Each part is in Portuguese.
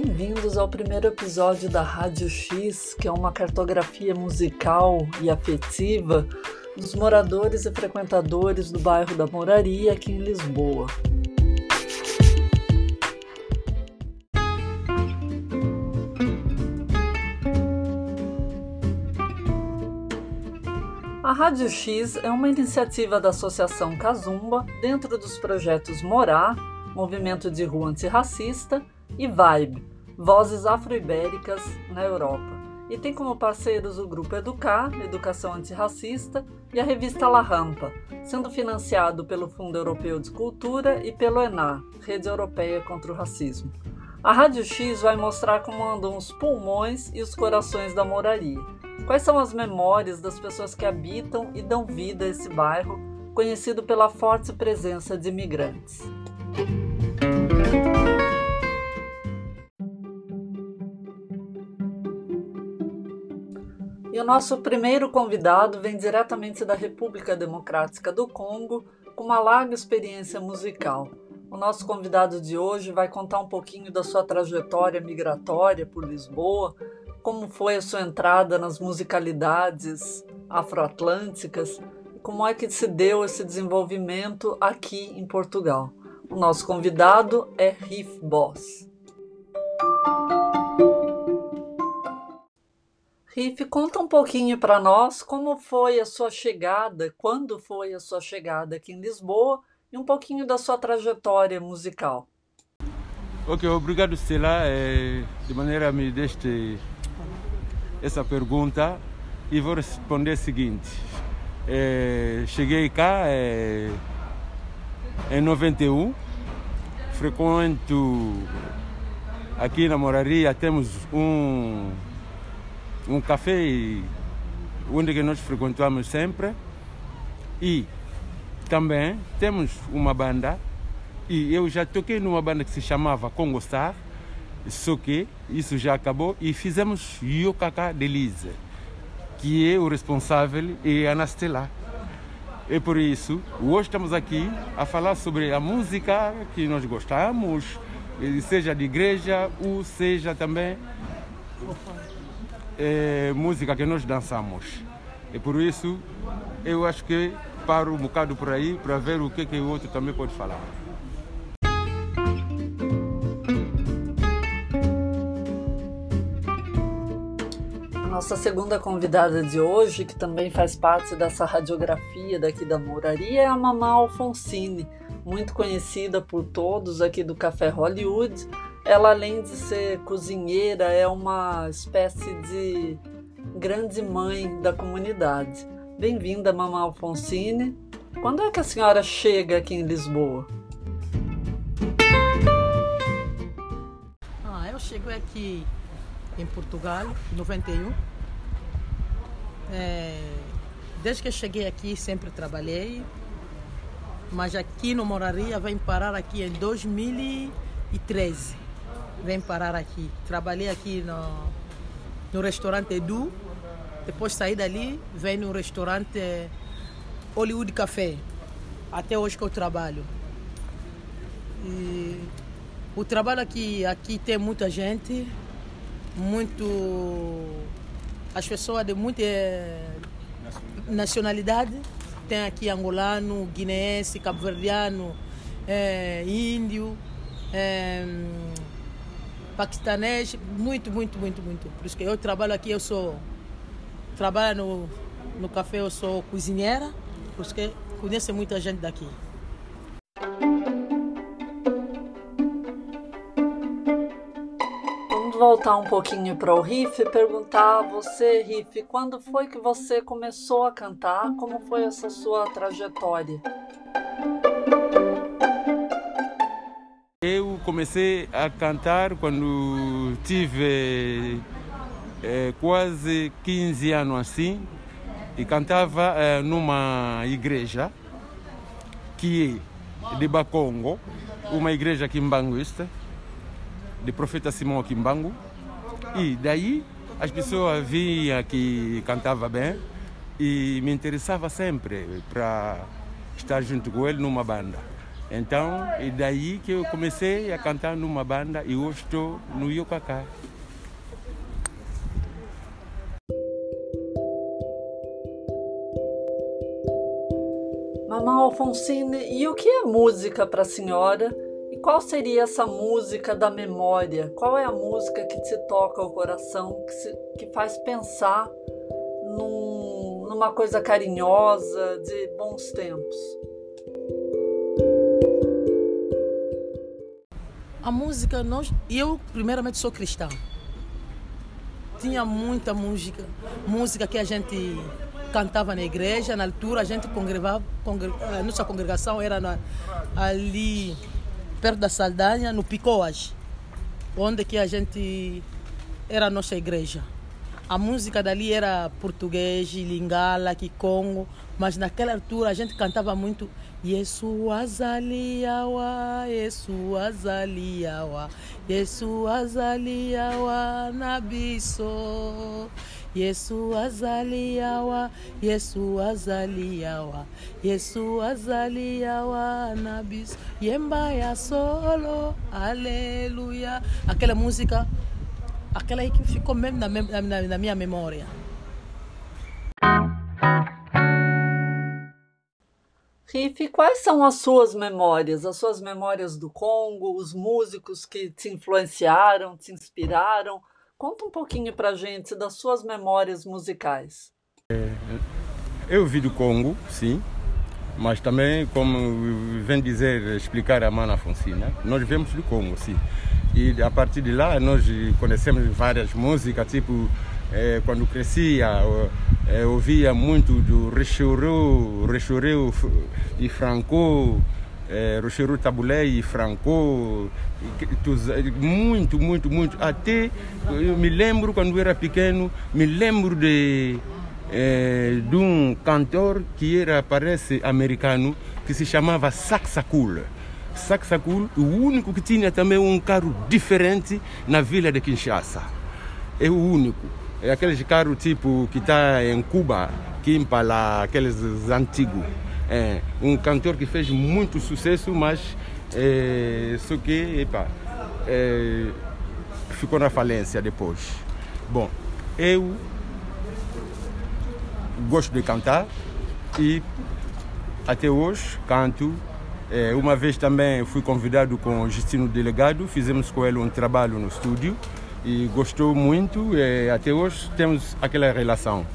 Bem-vindos ao primeiro episódio da Rádio X, que é uma cartografia musical e afetiva dos moradores e frequentadores do bairro da Moraria aqui em Lisboa. A Rádio X é uma iniciativa da Associação Casumba dentro dos projetos Morar, Movimento de Rua Antirracista, e Vibe, Vozes Afro-Ibéricas na Europa. E tem como parceiros o Grupo Educar, Educação Antirracista, e a revista La Rampa, sendo financiado pelo Fundo Europeu de Cultura e pelo ENAR, Rede Europeia contra o Racismo. A Rádio X vai mostrar como andam os pulmões e os corações da moraria Quais são as memórias das pessoas que habitam e dão vida a esse bairro, conhecido pela forte presença de imigrantes? E o nosso primeiro convidado vem diretamente da República Democrática do Congo, com uma larga experiência musical. O nosso convidado de hoje vai contar um pouquinho da sua trajetória migratória por Lisboa, como foi a sua entrada nas musicalidades afroatlânticas e como é que se deu esse desenvolvimento aqui em Portugal. O nosso convidado é Riff Boss. Riff, conta um pouquinho para nós como foi a sua chegada, quando foi a sua chegada aqui em Lisboa e um pouquinho da sua trajetória musical. Ok, obrigado, Stella. É, de maneira me deste essa pergunta e vou responder o seguinte. É, cheguei cá é, em 91, frequento aqui na Moraria, temos um, um café onde nós frequentamos sempre. E também temos uma banda. E eu já toquei numa banda que se chamava Congo Star só que isso já acabou. E fizemos Yokaka Delize, que é o responsável e a Anastela. E por isso, hoje estamos aqui a falar sobre a música que nós gostamos, seja de igreja ou seja também é, música que nós dançamos. E por isso, eu acho que paro um bocado por aí para ver o que, que o outro também pode falar. Nossa segunda convidada de hoje, que também faz parte dessa radiografia daqui da Mouraria, é a Mamá Alfonsine, muito conhecida por todos aqui do Café Hollywood. Ela, além de ser cozinheira, é uma espécie de grande mãe da comunidade. Bem-vinda, Mamá Alfonsine. Quando é que a senhora chega aqui em Lisboa? Ah, eu chego aqui em Portugal, em 91. É, desde que cheguei aqui sempre trabalhei, mas aqui no Moraria vem parar aqui em 2013. Vem parar aqui. Trabalhei aqui no, no restaurante Edu, depois saí dali, vem no restaurante Hollywood Café. Até hoje que eu trabalho. E o trabalho aqui, aqui tem muita gente, muito. As pessoas de muita nacionalidade. Tem aqui angolano, guineense, cabo-verdiano, é, índio, é, paquistanês, muito, muito, muito, muito. Por isso que eu trabalho aqui, eu sou. Trabalho no, no café, eu sou cozinheira, por isso que conheço muita gente daqui. voltar um pouquinho para o riff e perguntar a você, Riff, quando foi que você começou a cantar? Como foi essa sua trajetória? Comecei a cantar quando tive é, quase 15 anos assim e cantava é, numa igreja que é de Bacongo, uma igreja aqui em Banguista de profeta Simão Kimbangu. E daí as pessoas viam que cantava bem e me interessava sempre para estar junto com ele numa banda. Então, é daí que eu comecei a cantar numa banda e hoje estou no Yokaka. Mamãe Alfonsine, e o que é música para a senhora? E qual seria essa música da memória? Qual é a música que te toca o coração, que, se, que faz pensar num, numa coisa carinhosa, de bons tempos? A música, nós, eu primeiramente sou cristã. Tinha muita música, música que a gente cantava na igreja, na altura a gente congregava, congre, a nossa congregação era na, ali perto da Saldanha, no Picoas, onde que a gente era a nossa igreja. A música dali era português, lingala, kikongo, mas naquela altura a gente cantava muito Yesu azaliawa, Yesu azaliawa, Yesu azaliawa nabiso. Yesu azaliawa, Yesu azaliawa, Yesu azaliawa nabiso. Yemba ya solo, aleluia. Aquela música, aquela aí que ficou mesmo na, na, na minha memória. Riff, quais são as suas memórias, as suas memórias do Congo, os músicos que te influenciaram, te inspiraram? Conta um pouquinho pra gente das suas memórias musicais. É, eu vi do Congo, sim, mas também, como vem dizer, explicar a Mana Fonsina, nós vemos do Congo, sim. E a partir de lá nós conhecemos várias músicas, tipo, é, quando crescia, é, ouvia muito do Rechuru, Rechuru e Franco, é, Rocheru Tabulé e Franco, muito, muito, muito. Até eu me lembro quando eu era pequeno, me lembro de, é, de um cantor que era, parece, americano, que se chamava Saxacul. Saxacul, o único que tinha também um carro diferente na vila de Kinshasa. É o único. É aqueles carros tipo que está em Cuba, que impala aqueles antigos. É um cantor que fez muito sucesso, mas é, só que epa, é, ficou na falência depois. Bom, eu gosto de cantar e até hoje canto. É, uma vez também fui convidado com o Justino Delegado, fizemos com ele um trabalho no estúdio e gostou muito. E até hoje temos aquela relação.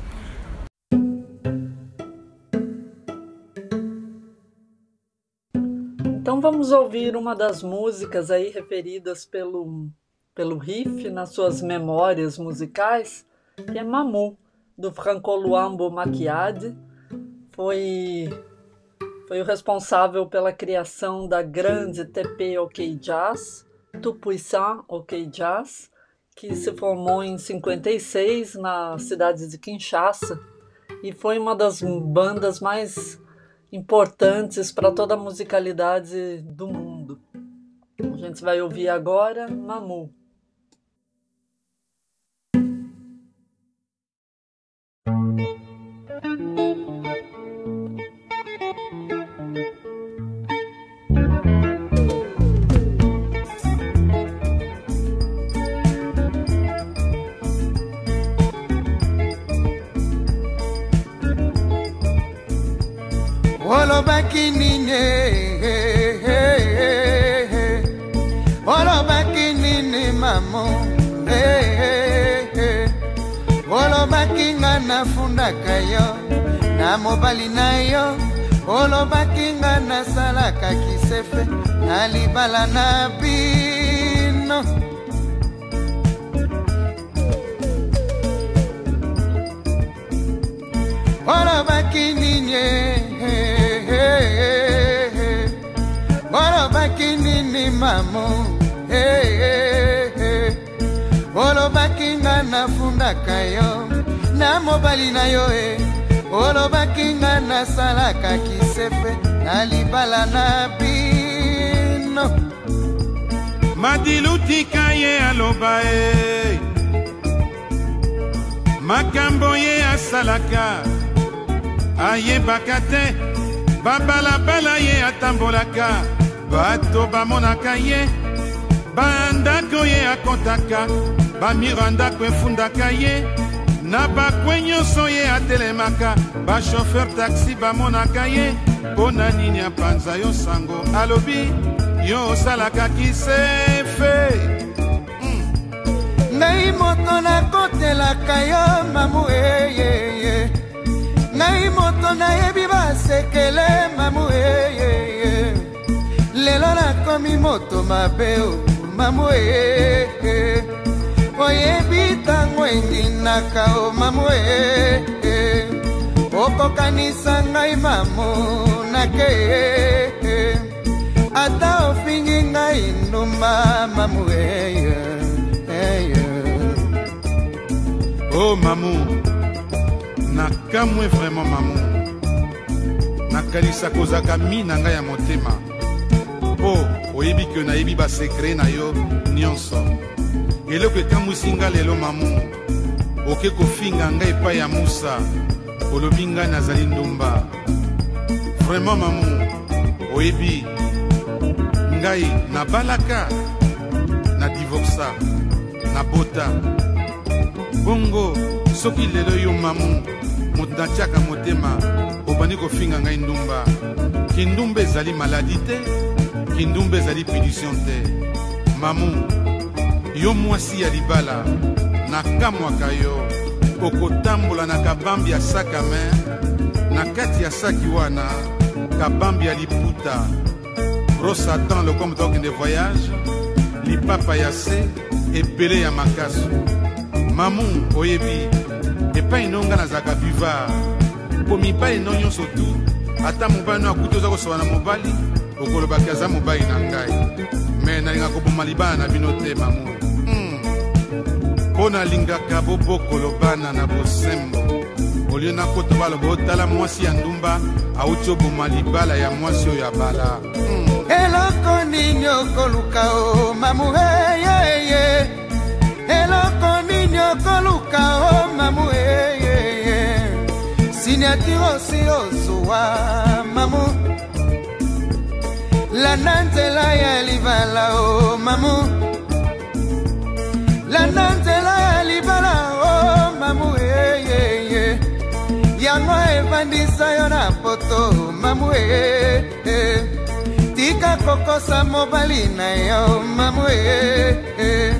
Então vamos ouvir uma das músicas aí referidas pelo, pelo Riff nas suas memórias musicais, que é Mamu, do Franco Luambo Macchiadi. Foi, foi o responsável pela criação da grande TP OK Jazz, Tupuisan OK Jazz, que se formou em 56 na cidade de Kinshasa e foi uma das bandas mais importantes para toda a musicalidade do mundo. A gente vai ouvir agora Mamu. Olobaki nini nafundaka yo na mobali na yo olobaki nga nasalaka kisefe na libala na bino. Olobaki nini olobaki nini mamo olobaki nga nafundaka yo na mobali na yo e. Olobaki nga nasalaka kisefe na libala na bino. Madilutika ye aloba e. Makambo ye asalaka. Ayebaka te. Babalabala ye atambolaka. Bato bamonaka ye. Bandako ye akɔtaka bamiro ndako efundaka ye na bakwe nyonso ye atelemaka bashofer taxi bamonaka ye. Mpo na nini apanza yo sango? Alobi yo osalaka kisefe. Ngai moto nakotelaka yo mamu eyeye ngai moto nayebi basekele mamu eyeye lelo nakomi moto mabe o mamu eyeye oyebi ntango endinaka o mamu eyeye okokanisa ngai mamu nake ata ofingi ngai ndumba mamu eyeye oh mamu nakamwe vraimen mamu nakanisa kozaka mi na ngai ya motema. Mpo oyebi ke nayebi basekre na yo nyonso eloko ekamwisi nga lelo mamu. Oke kofinga ngai epai ya musa. Olobi ngai nazali ndumba. Vraimen mamu oyebi. Ngai nabalaka na divorsa nabota bongo soki lelo yo mamu moto natiaka motema obandi kofinga ngai ndumba. Kindumba ezali maladi te kindumba ezali punition te. Mamu yo mwasi ya libala nakamwaka yo. Okotambola na kabambi ya sak a main na kati ya saki wana kabambi ya liputa. Rosatan lokomo tokende voyage lipapa ya se ebele ya makasu. Mamu oyebi epai no nga nazalaka buvard. Mpo mibali no nyonso tu ata mobali no akuti oza kosoba na mobali okolobaki aza mobali na ngai. Me nalinga koboma libala na bino te mamu mpo nalingaka bobokolo bana na bosembo. Olio nakota baloba otala mwasi ya ndumba awuti oboma libala ya mwasi oyo abala mm. eloko nini okoluka o mamu eyeye eloko nini okoluka o mamu eyeye siniatire osi ozuwa mamu. Landa nzela ya libala o mamu landa nzela ya libala o mamu eyeye yango evandisa yo na poto mamu eyeye tika kokosa mobali na yo mamu e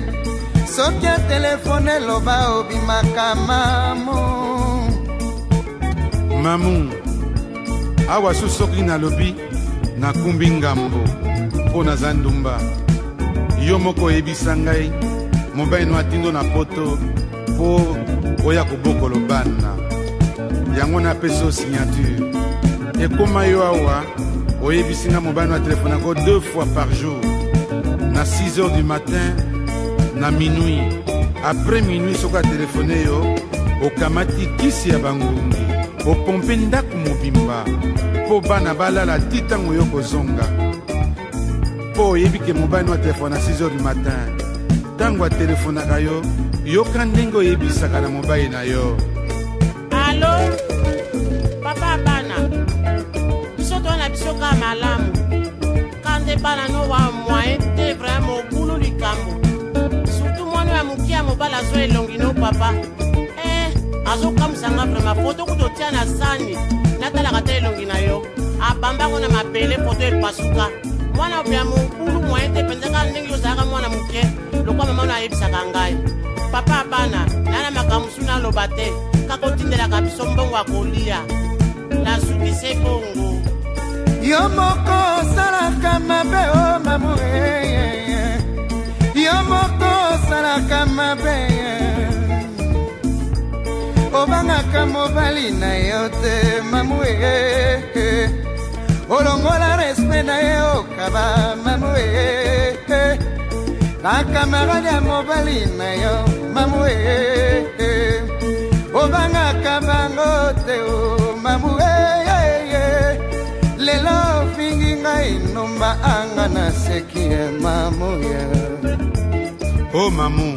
soki ya telefone eloba obimaka mamu. Mamu awa su soki nalobi nakumbi ngambo mpo naza ndumba. Yo moko oyebisa ngai mobali no atindo na poto mpo oya kobokolo bana. Yango napesi o signature. Ekóma yo awa oyebisi nga mobali no atelefonako deux fois par jour. Na 6 heures du matin na minuit. Après minuit soki atelefone yo okamati kisi ya bangungi. Opompe ndako mobimba. Mpo bana balala ti ntango yo kozonga. Mpo oyebi ke mobali no atelefone na 6 heures du matin ntango atelefonaka yo yoka ndenge oyebisaka na mobali na yo. Alo papa bana biso towana biso ka malamu. Ka nde bana no wa moyen te vraimen obulu likambo. Surtout mwana ya moke ya mobali azwa elongi no papa. Eh azokamwisanga vraimen foto kuta otia na sani natalaka te elongi na yo. Abambango na mabele foto epasuka mwana ya mobulu moyen te mpenza kaka ndenge yo ozalaka mwana moke. Lokwa mama no ayebisaka ngai. Papa bana na na makambo mosu naloba te. Kaka otindelaka biso mbongo ya kolia. Nasukise bongo yo moko osalaka mabe o mamu eyeye yo moko osalaka mabe. Obangaka mobali na yo te mamu eyeye olongola respect na ye okaba mamu eyeye bakamarade ya mobali na yo mamu eyeye obangaka bango te o mamu eyeye lelo ofingi ngai numba anga na seki ya mamuya o mamu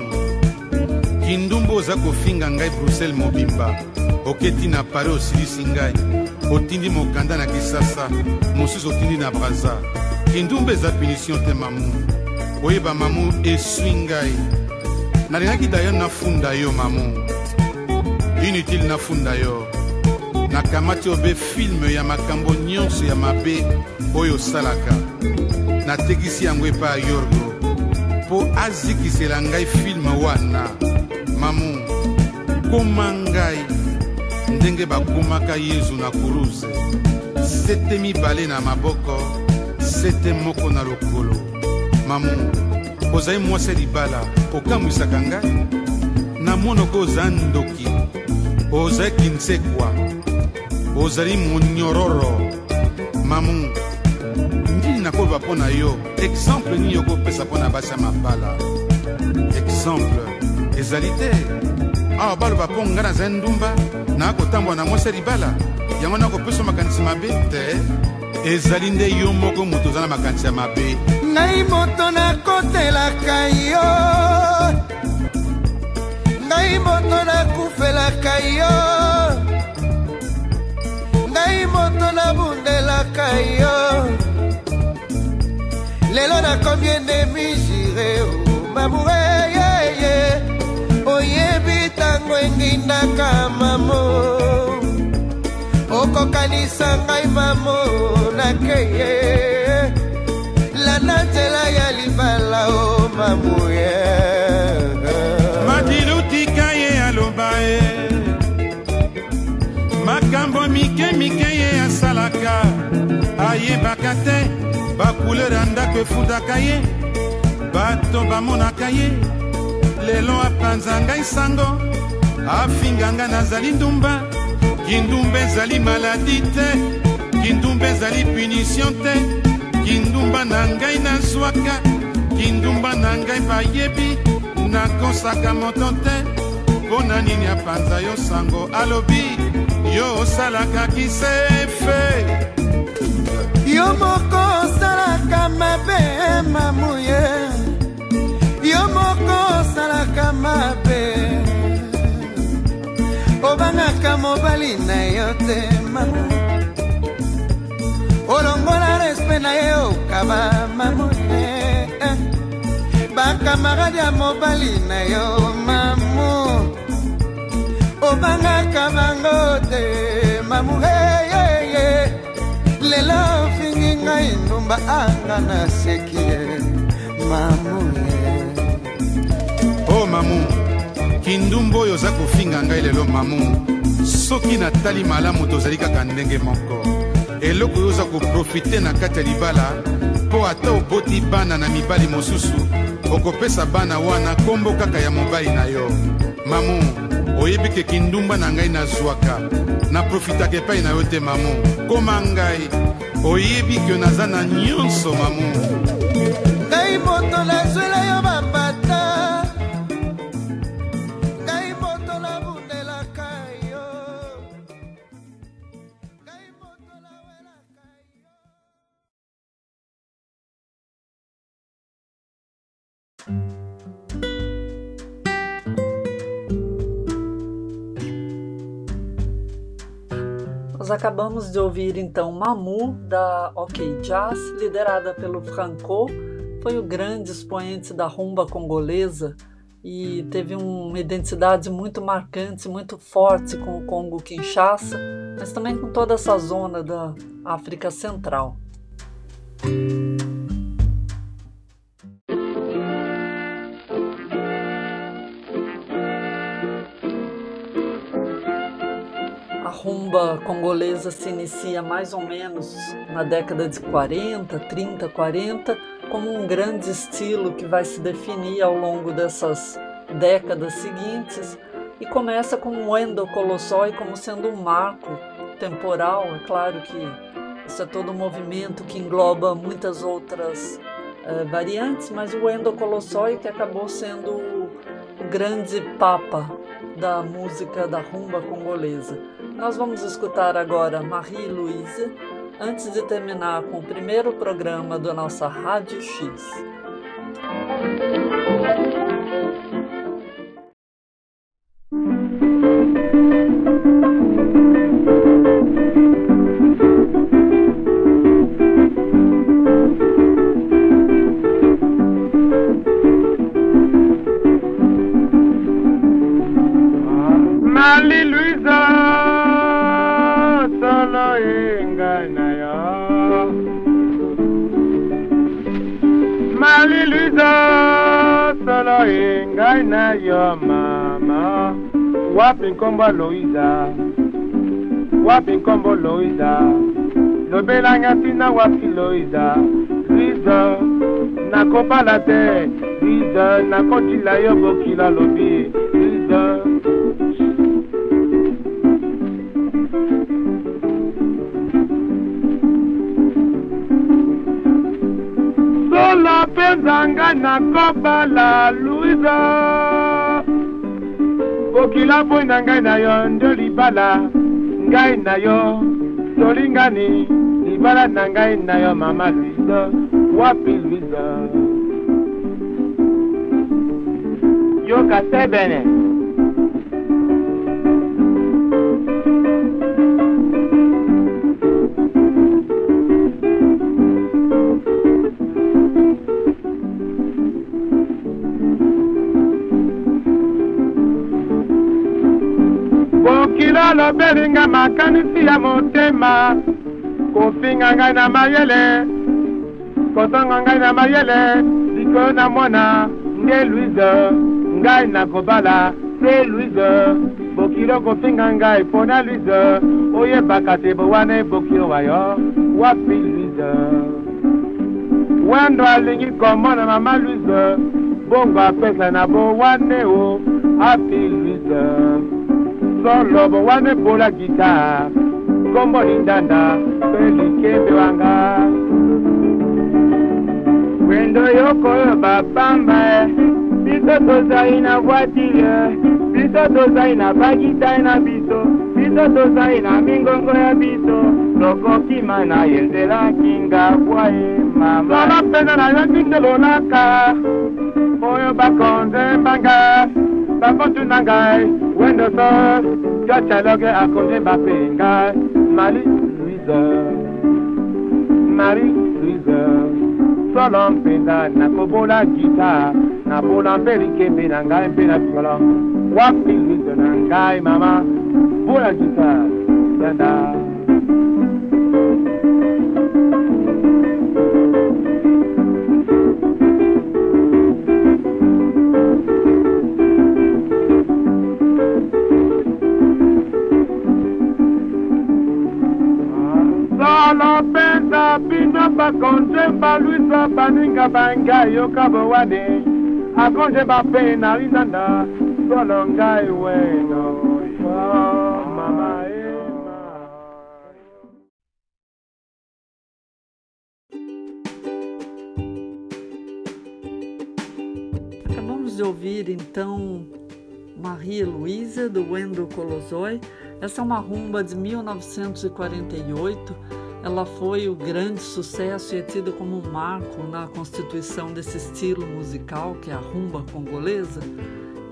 kindumba oza kofinga ngai bruxelles mobimba. Oketi na paris osilisi ngai otindi mokanda na kisasa mosusu otindi na braza. Kindumba eza punition te mamu. Oyeba mamu eswi ngai. Nalingaki dayo nafunda yo mamu. Inutile nafunda yo. Nakamati obe filme ya makambo nyonso ya mabe oyo osalaka. Natekisi yango epai ya yorgo. Mpo azikisela ngai filme wana. Mamu koma ngai ndenge bakomaka yezu na kuruze sete mibale na maboko sete moko na lokolo. Mamu ozali mwasi libala okamwisaka ngai? Namonoko oza ndoki ozali kinsekwa ozali monyororo. Mamu ndini nakoloba mpo na yo? Exemple nini okopesa mpo na basi ya mabala? Exemple ezali te. Awa baloba mpo ngai nazali ndumba nakotambola na mwasi ya libala. Yango nakopesa makanisi mabe. Te. Ezali nde yo moko moto oza na makanisi ya mabe. Ngai moto nakotelaka yo. Ngai moto nakufelaka yo. Ngai moto nabundelaka yo. Lelo nakomi endemi jire mamoureyeye oyebi ntango engindaka okokanisa ngai mamo nakeye lana nzela ya libala o mamuye. Madilutika ye aloba ye. Makambo mike mike ye asalaka. Ayebaka te bakulere ya ndako efundaka ye. Bato bamonaka ye. Lelo apanza ngai sango afinga ngai nazali ndumba kindumba ezali maladi te kindumba ezali punition te. Kindumba na ngai nazwaka kindumba na ngai bayebi nakosaka moto te. Mpo na nini apanza yo sango alobi yo osalaka kisefe. Yo moko osalaka mabe mamuye. Yo moko osalaka mabe obangaka mobali na yo te mama. Olongola respe na ye okaba mamuye bakamarade ya mobali na yo mamu obangaka bango te mamu heyeye lelo ofingi ngai ndumba anga naseki ye mamu ye o mamu kindumba oyo oza kofinga ngai lelo mamu soki natali malamu tozali kaka ndenge moko. Eloko oyo oza koprofite na kati ya libala mpo ata oboti bana na mibali mosusu okopesa bana wana kombo kaka ya mobali na yo. Mamu oyebi ke kindumba na ngai nazwaka naprofitaka epai na yo te mamu. Koma ngai oyebi ke naza na nyonso mamu. Ngai moto nazwela Nós acabamos de ouvir então Mamu da OK Jazz, liderada pelo Franco, foi o grande expoente da rumba congolesa e teve uma identidade muito marcante, muito forte com o Congo Kinshasa, mas também com toda essa zona da África Central. A rumba congolesa se inicia mais ou menos na década de 40, 30, 40, como um grande estilo que vai se definir ao longo dessas décadas seguintes e começa com o Endo Colossói como sendo um marco temporal. É claro que isso é todo um movimento que engloba muitas outras eh, variantes, mas o Endo Colossói que acabou sendo o grande papa da música da rumba congolesa. Nós vamos escutar agora Marie-Louise, antes de terminar com o primeiro programa da nossa Rádio X. Wapinkombo Loiza Wapinkombo Loiza Lobelanga tina wapi Loiza Liza nakopa la te. Liza nakotila yo bokila lobi. Liza Sola penzanga nakopa la Luiza bokila mpoi na ngai na yo nde libala ngai na yo. Tolingani libala na ngai na yo mama luiza wapi luiza yoka sebene. bokila lobelinga makanisi ya motema. Kofinga ngai na mayele. Kozonga ngai na mayele. Likolo na mwana nde luise ngai nakobala se luise bokilo kofinga ngai mpona luise oyebaka te bowana ebokilo wa yo. Wapi luise wendo alingi komona mama luise bongo apesa na bowane o. Api luise solo bowane bola gita kombo lindanda mpe likembe wanga. Wendo yokoyo bapamba biso tozali na voitire biso tozali na bagitari na biso biso tozali na mingongo ya biso. Tokokima na ye nzela kinga bwaye mama. Lolo mpena nayoki ndelolaka oyo bakonze mbanga bafutu na ngai wendo so yotyeloge akonde bape ngai mari luise mari luise solo mpenda nakobola gita nabola mpe likembe na ngai mpe na solo wapi luise na ngai mama bola gita yanda solo mpenza bino bakonze balwisa baninga bangai yoka bowane akonze bape na linanda solo ngai weno yo mama Acabamos de ouvir então Maria Luísa, do Wendel Colosoi. Essa é uma rumba de 1948. Ela foi o grande sucesso e é tida como um marco na constituição desse estilo musical, que é a rumba congolesa,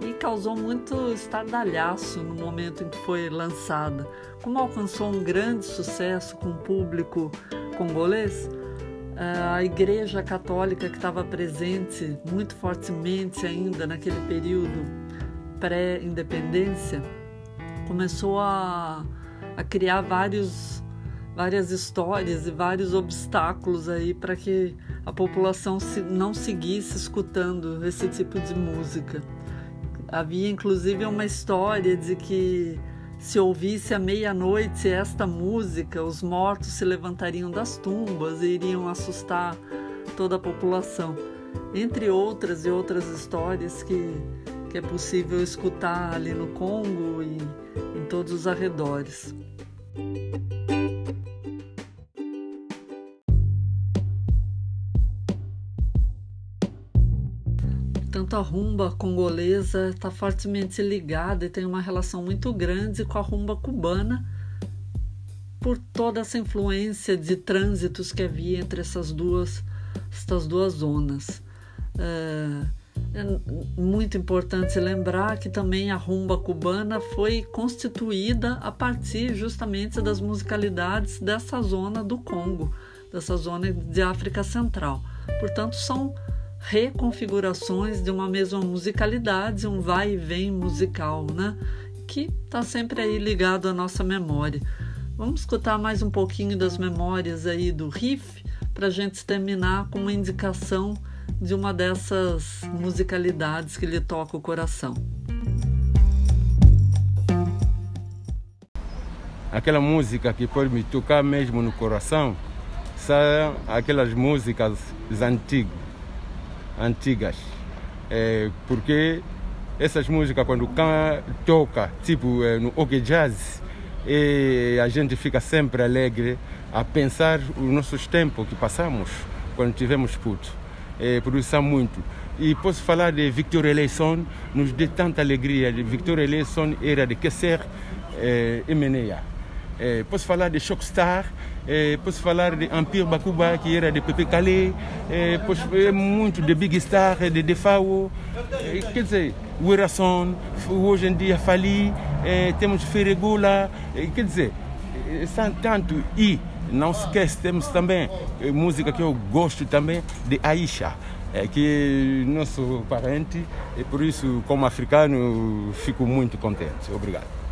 e causou muito estardalhaço no momento em que foi lançada. Como alcançou um grande sucesso com o público congolês, a Igreja Católica que estava presente muito fortemente ainda naquele período pré-independência começou a, a criar vários, várias histórias e vários obstáculos aí para que a população não seguisse escutando esse tipo de música. Havia inclusive uma história de que se ouvisse à meia-noite esta música, os mortos se levantariam das tumbas e iriam assustar toda a população. Entre outras e outras histórias que, que é possível escutar ali no Congo e em todos os arredores. Tanto a rumba congolesa está fortemente ligada e tem uma relação muito grande com a rumba cubana por toda essa influência de trânsitos que havia entre essas duas, essas duas zonas. É, é muito importante lembrar que também a rumba cubana foi constituída a partir justamente das musicalidades dessa zona do Congo, dessa zona de África Central. Portanto, são reconfigurações de uma mesma musicalidade, um vai e vem musical, né? Que está sempre aí ligado à nossa memória. Vamos escutar mais um pouquinho das memórias aí do riff para a gente terminar com uma indicação de uma dessas musicalidades que lhe toca o coração. Aquela música que pode me tocar mesmo no coração são aquelas músicas antigas, antigas. É, porque essas músicas quando toca, tipo é, no OK Jazz, a gente fica sempre alegre a pensar os nossos tempos que passamos quando tivemos puto. É, isso muito. E posso falar de Victor Eleison, nos deu tanta alegria. Victor Eleison era de Kesser é, e Meneia. É, posso falar de Shockstar, é, posso falar de Empire Bakuba, que era de Pepe Calais, é, posso, é muito de Big Star, de Defao, é, quer dizer, Werason, hoje em dia Fali, temos Feregula, é, quer dizer, são tanto. E não esquece, temos também música que eu gosto também de Aisha. É que nosso parente, e por isso, como africano, fico muito contente. Obrigado.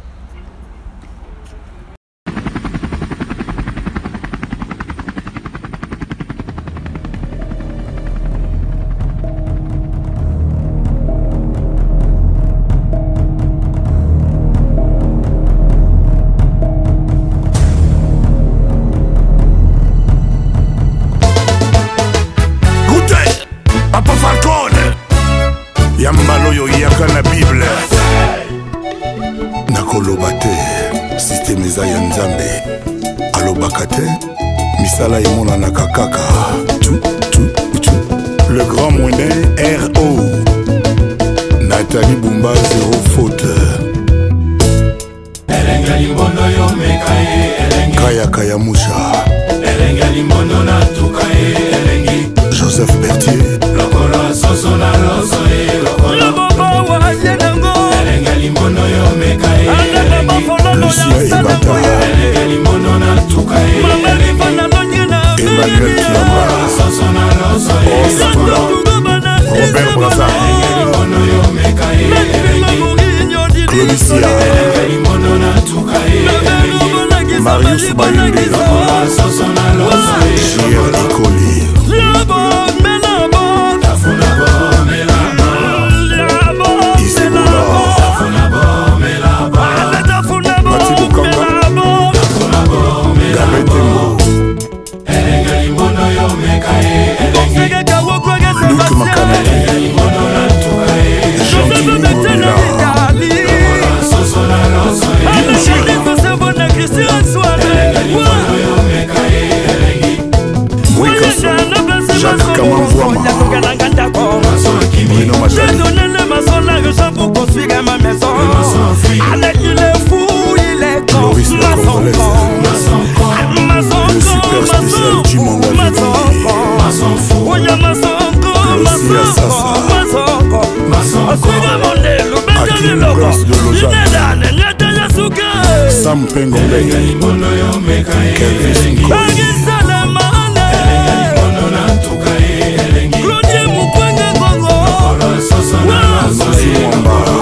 elenga libono yo meka ye elengi bangisana maane elenga libono na tuka ye elengi claudie mukwenge kongo mokolo soso na masoi mongolo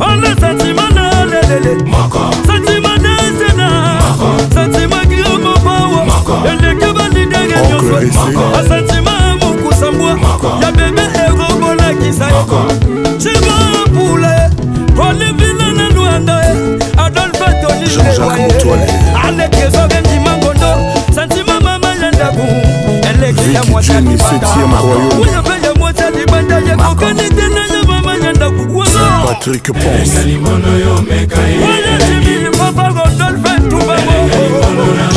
ona santima na lelele moko santima na zena moko santima giomo pawa moko elenge balidenge nyonso moko asantima mokusambwa ya bebe erobolakisa ye chimo aleki ezobembi mangondo santima mama ya ndaku eleki ya mwata libanda libanda ya kokani tena ya mama ya ndaku Patrick Ponce.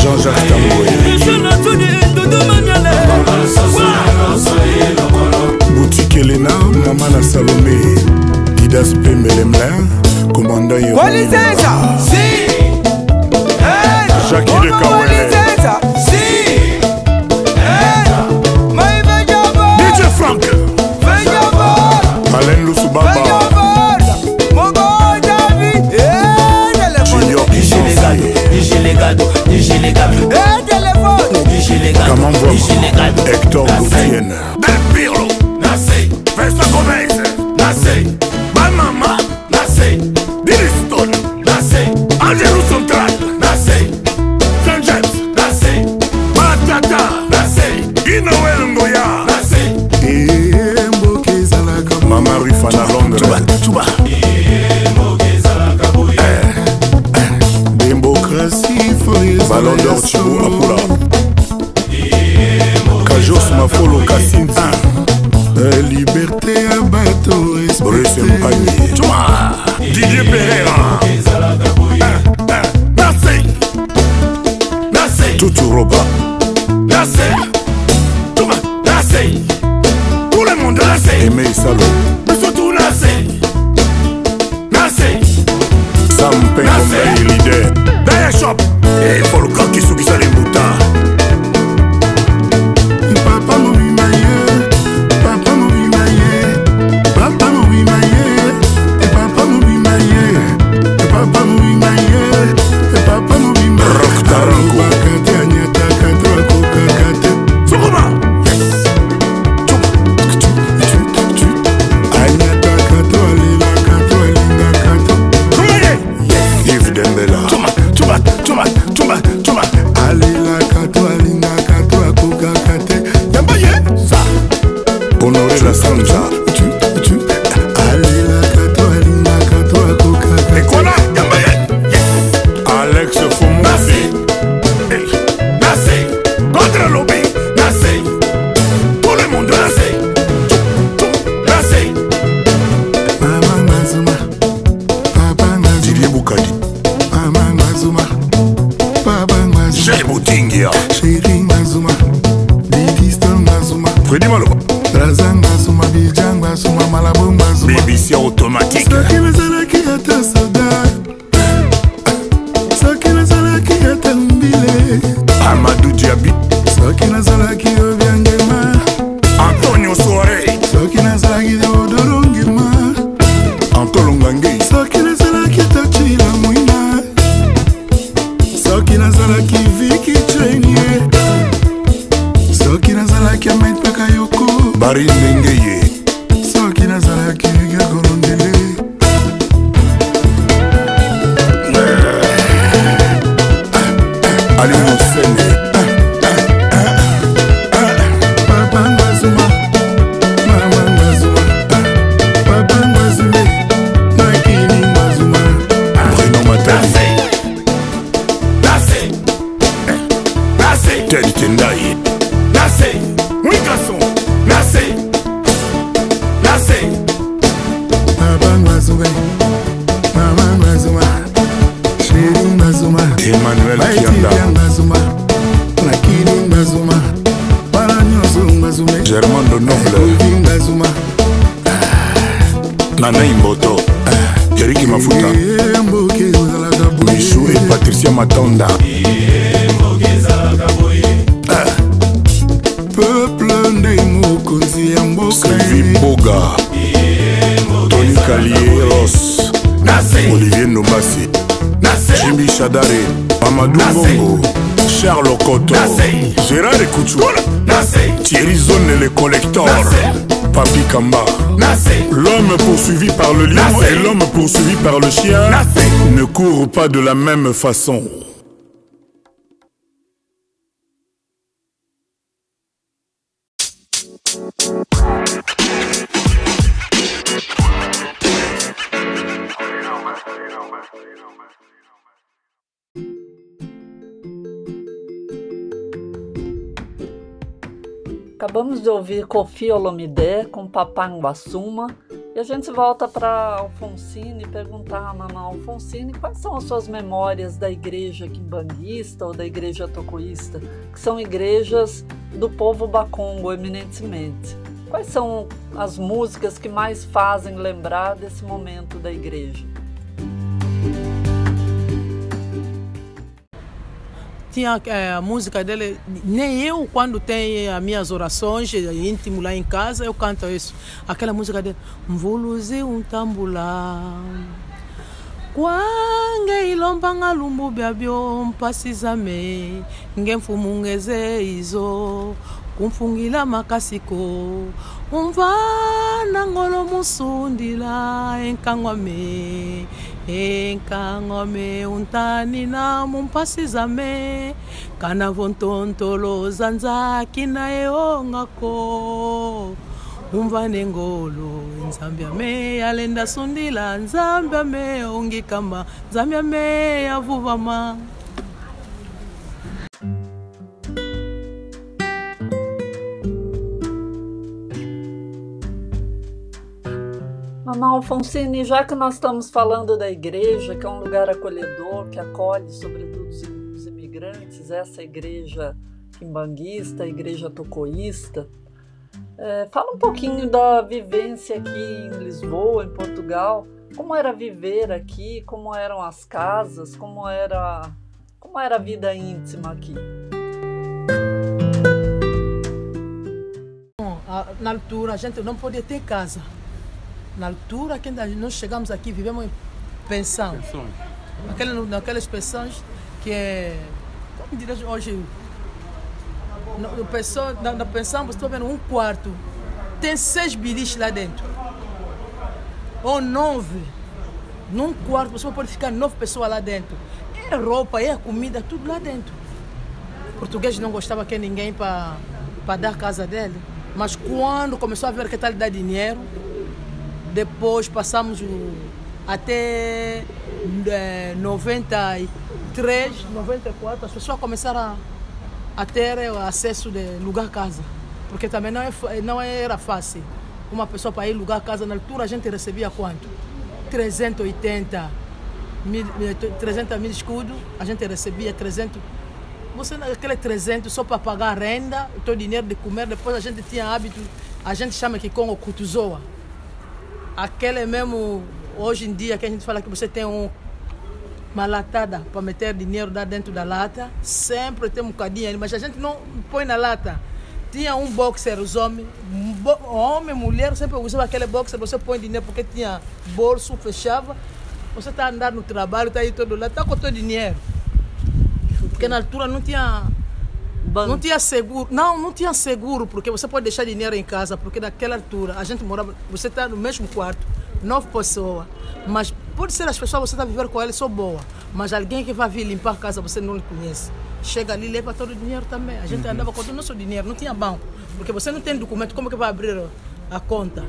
Jean-Jacques Tamboué. Boutique Elena, Maman la Salomé. Didas P. Melemlin, Commandant Yohan Polizeja, si. jacqui lekawele dj frank. Alen lusu baba Hector Gautier Del Pirlo Nassi Vesta Gomez. Nassi sometimes. Kamba. L'homme poursuivi par le lion et l'homme poursuivi par le chien ne courent pas de la même façon. Acabamos de ouvir Kofi Olomide com Papanguaçuma e a gente volta para Alfonsine perguntar à mamãe Alfonsine quais são as suas memórias da igreja quimbanguista ou da igreja tocoísta, que são igrejas do povo bacongo eminentemente. Quais são as músicas que mais fazem lembrar desse momento da igreja? Tinha é, a música dele. Nem eu, quando tenho as minhas orações íntimo lá em casa, eu canto isso. Aquela música dele. Mvuluzi um tambula. Kwange ilombanga lumbu byabyo mpasizame ngemfumungeze izo kumfungila makasiko umvana ngolo musundila enkangwame enkangome untani na mumpasizame kana vontontolo zanzaki na eongako. Umvane ngolo nzambe yame yalenda sundila nzambe yame ongikama nzambe yame yavuvama Mamá Alfonsine, já que nós estamos falando da igreja, que é um lugar acolhedor, que acolhe sobretudo os imigrantes, essa igreja quimbanguista, a igreja tocoísta, é, fala um pouquinho da vivência aqui em Lisboa, em Portugal. Como era viver aqui? Como eram as casas? Como era, como era a vida íntima aqui? Na altura a gente não podia ter casa. Na altura que nós chegamos aqui, vivemos em pensão. Pensões. Aquelas, naquelas pensões que é, como diria hoje, no, pessoa, na, na pensão, você está vendo um quarto, tem seis biliches lá dentro. Ou nove. Num quarto, você pode ficar nove pessoas lá dentro. É roupa, é comida, tudo lá dentro. O português não gostava que ninguém para dar casa dele. Mas quando começou a ver que tal dar dinheiro, depois passamos até é, 93, 94, as pessoas começaram a a ter acesso de lugar casa. Porque também não, é, não era fácil. Uma pessoa para ir lugar casa, na altura a gente recebia quanto? 380 mil, 300 mil escudos, a gente recebia 300. Você aquele 300 só para pagar a renda, o teu dinheiro de comer, depois a gente tinha hábito, a gente chama aqui com o cutuzoa. Aquele mesmo, hoje em dia, que a gente fala que você tem um uma latada para meter dinheiro lá dentro da lata. Sempre tem um bocadinho ali, mas a gente não põe na lata. Tinha um boxer, os homens, homem, mulher, sempre usava aquele boxer, você põe dinheiro porque tinha bolso, fechava. Você está andando no trabalho, está aí todo lado, está com todo dinheiro. Porque na altura não tinha Banco. Não tinha seguro. Não, não tinha seguro, porque você pode deixar dinheiro em casa, porque naquela altura a gente morava. Você está no mesmo quarto, nove pessoas. Mas pode ser as pessoas, você está vivendo com elas, são boas. Mas alguém que vai vir limpar a casa, você não conhece. Chega ali leva todo o dinheiro também. A gente uhum. andava com todo o nosso dinheiro, não tinha banco. Porque você não tem documento, como que vai abrir a conta?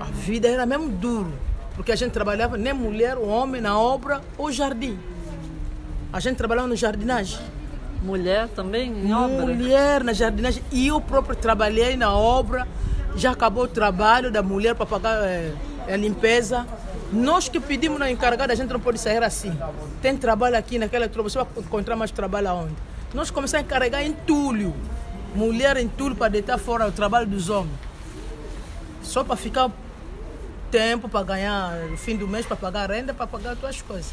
A vida era mesmo duro. Porque a gente trabalhava nem mulher, homem na obra ou jardim. A gente trabalhava no jardinagem. Mulher também em obra? Mulher na jardinagem. E eu próprio trabalhei na obra. Já acabou o trabalho da mulher para pagar é, a limpeza. Nós que pedimos na encarregada, a gente não pode sair assim. Tem trabalho aqui naquela tropa, você vai encontrar mais trabalho aonde? Nós começamos a encarregar entulho. Mulher entulho para deitar fora o trabalho dos homens. Só para ficar tempo para ganhar no fim do mês, para pagar renda, para pagar as tuas coisas.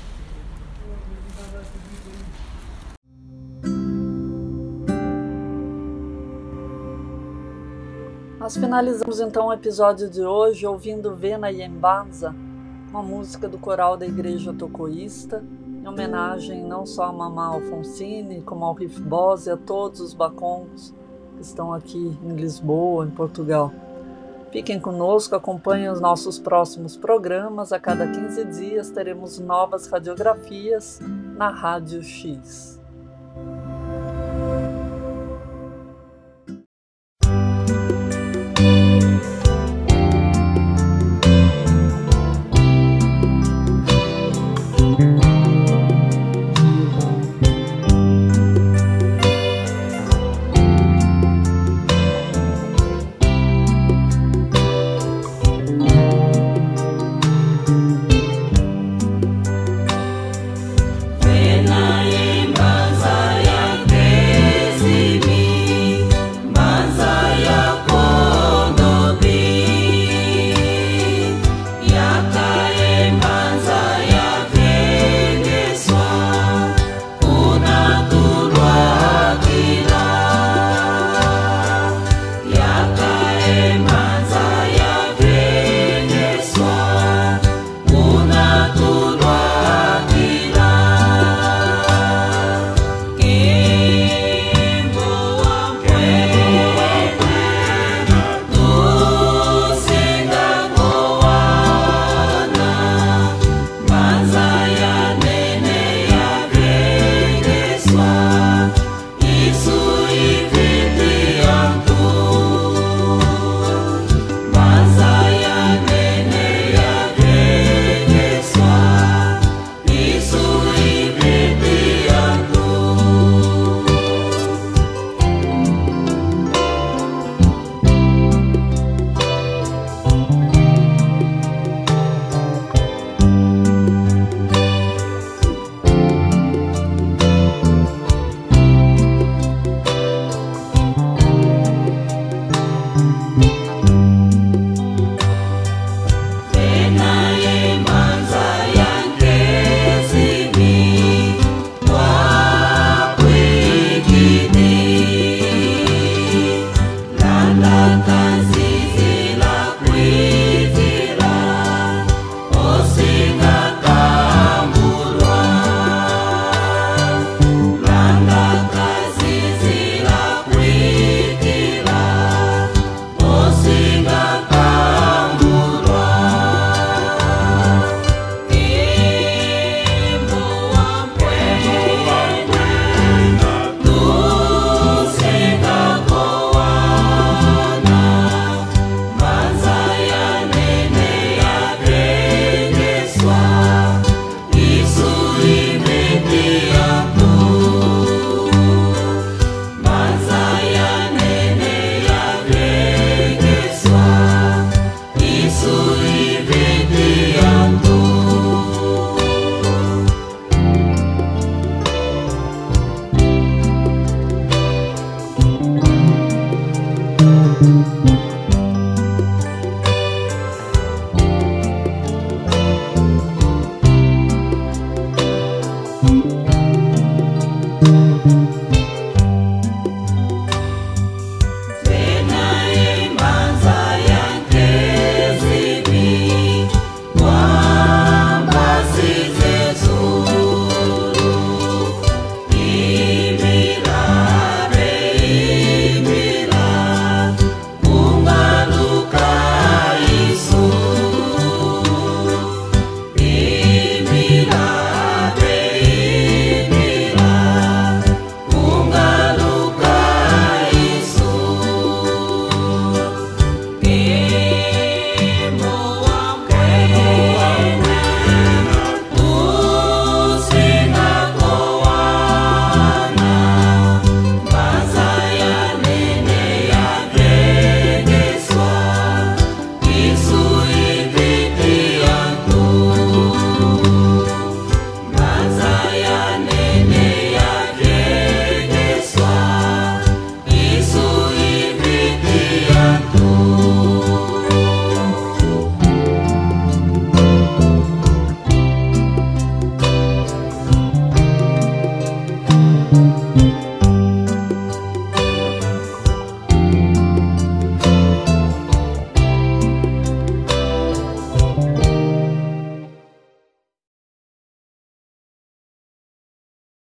Nós finalizamos então o episódio de hoje ouvindo Vena Yembanza, uma música do coral da Igreja Tocoísta, em homenagem não só a Mamá Alfonsine, como ao Riff Boss e a todos os bacons que estão aqui em Lisboa, em Portugal. Fiquem conosco, acompanhem os nossos próximos programas. A cada 15 dias teremos novas radiografias na Rádio X.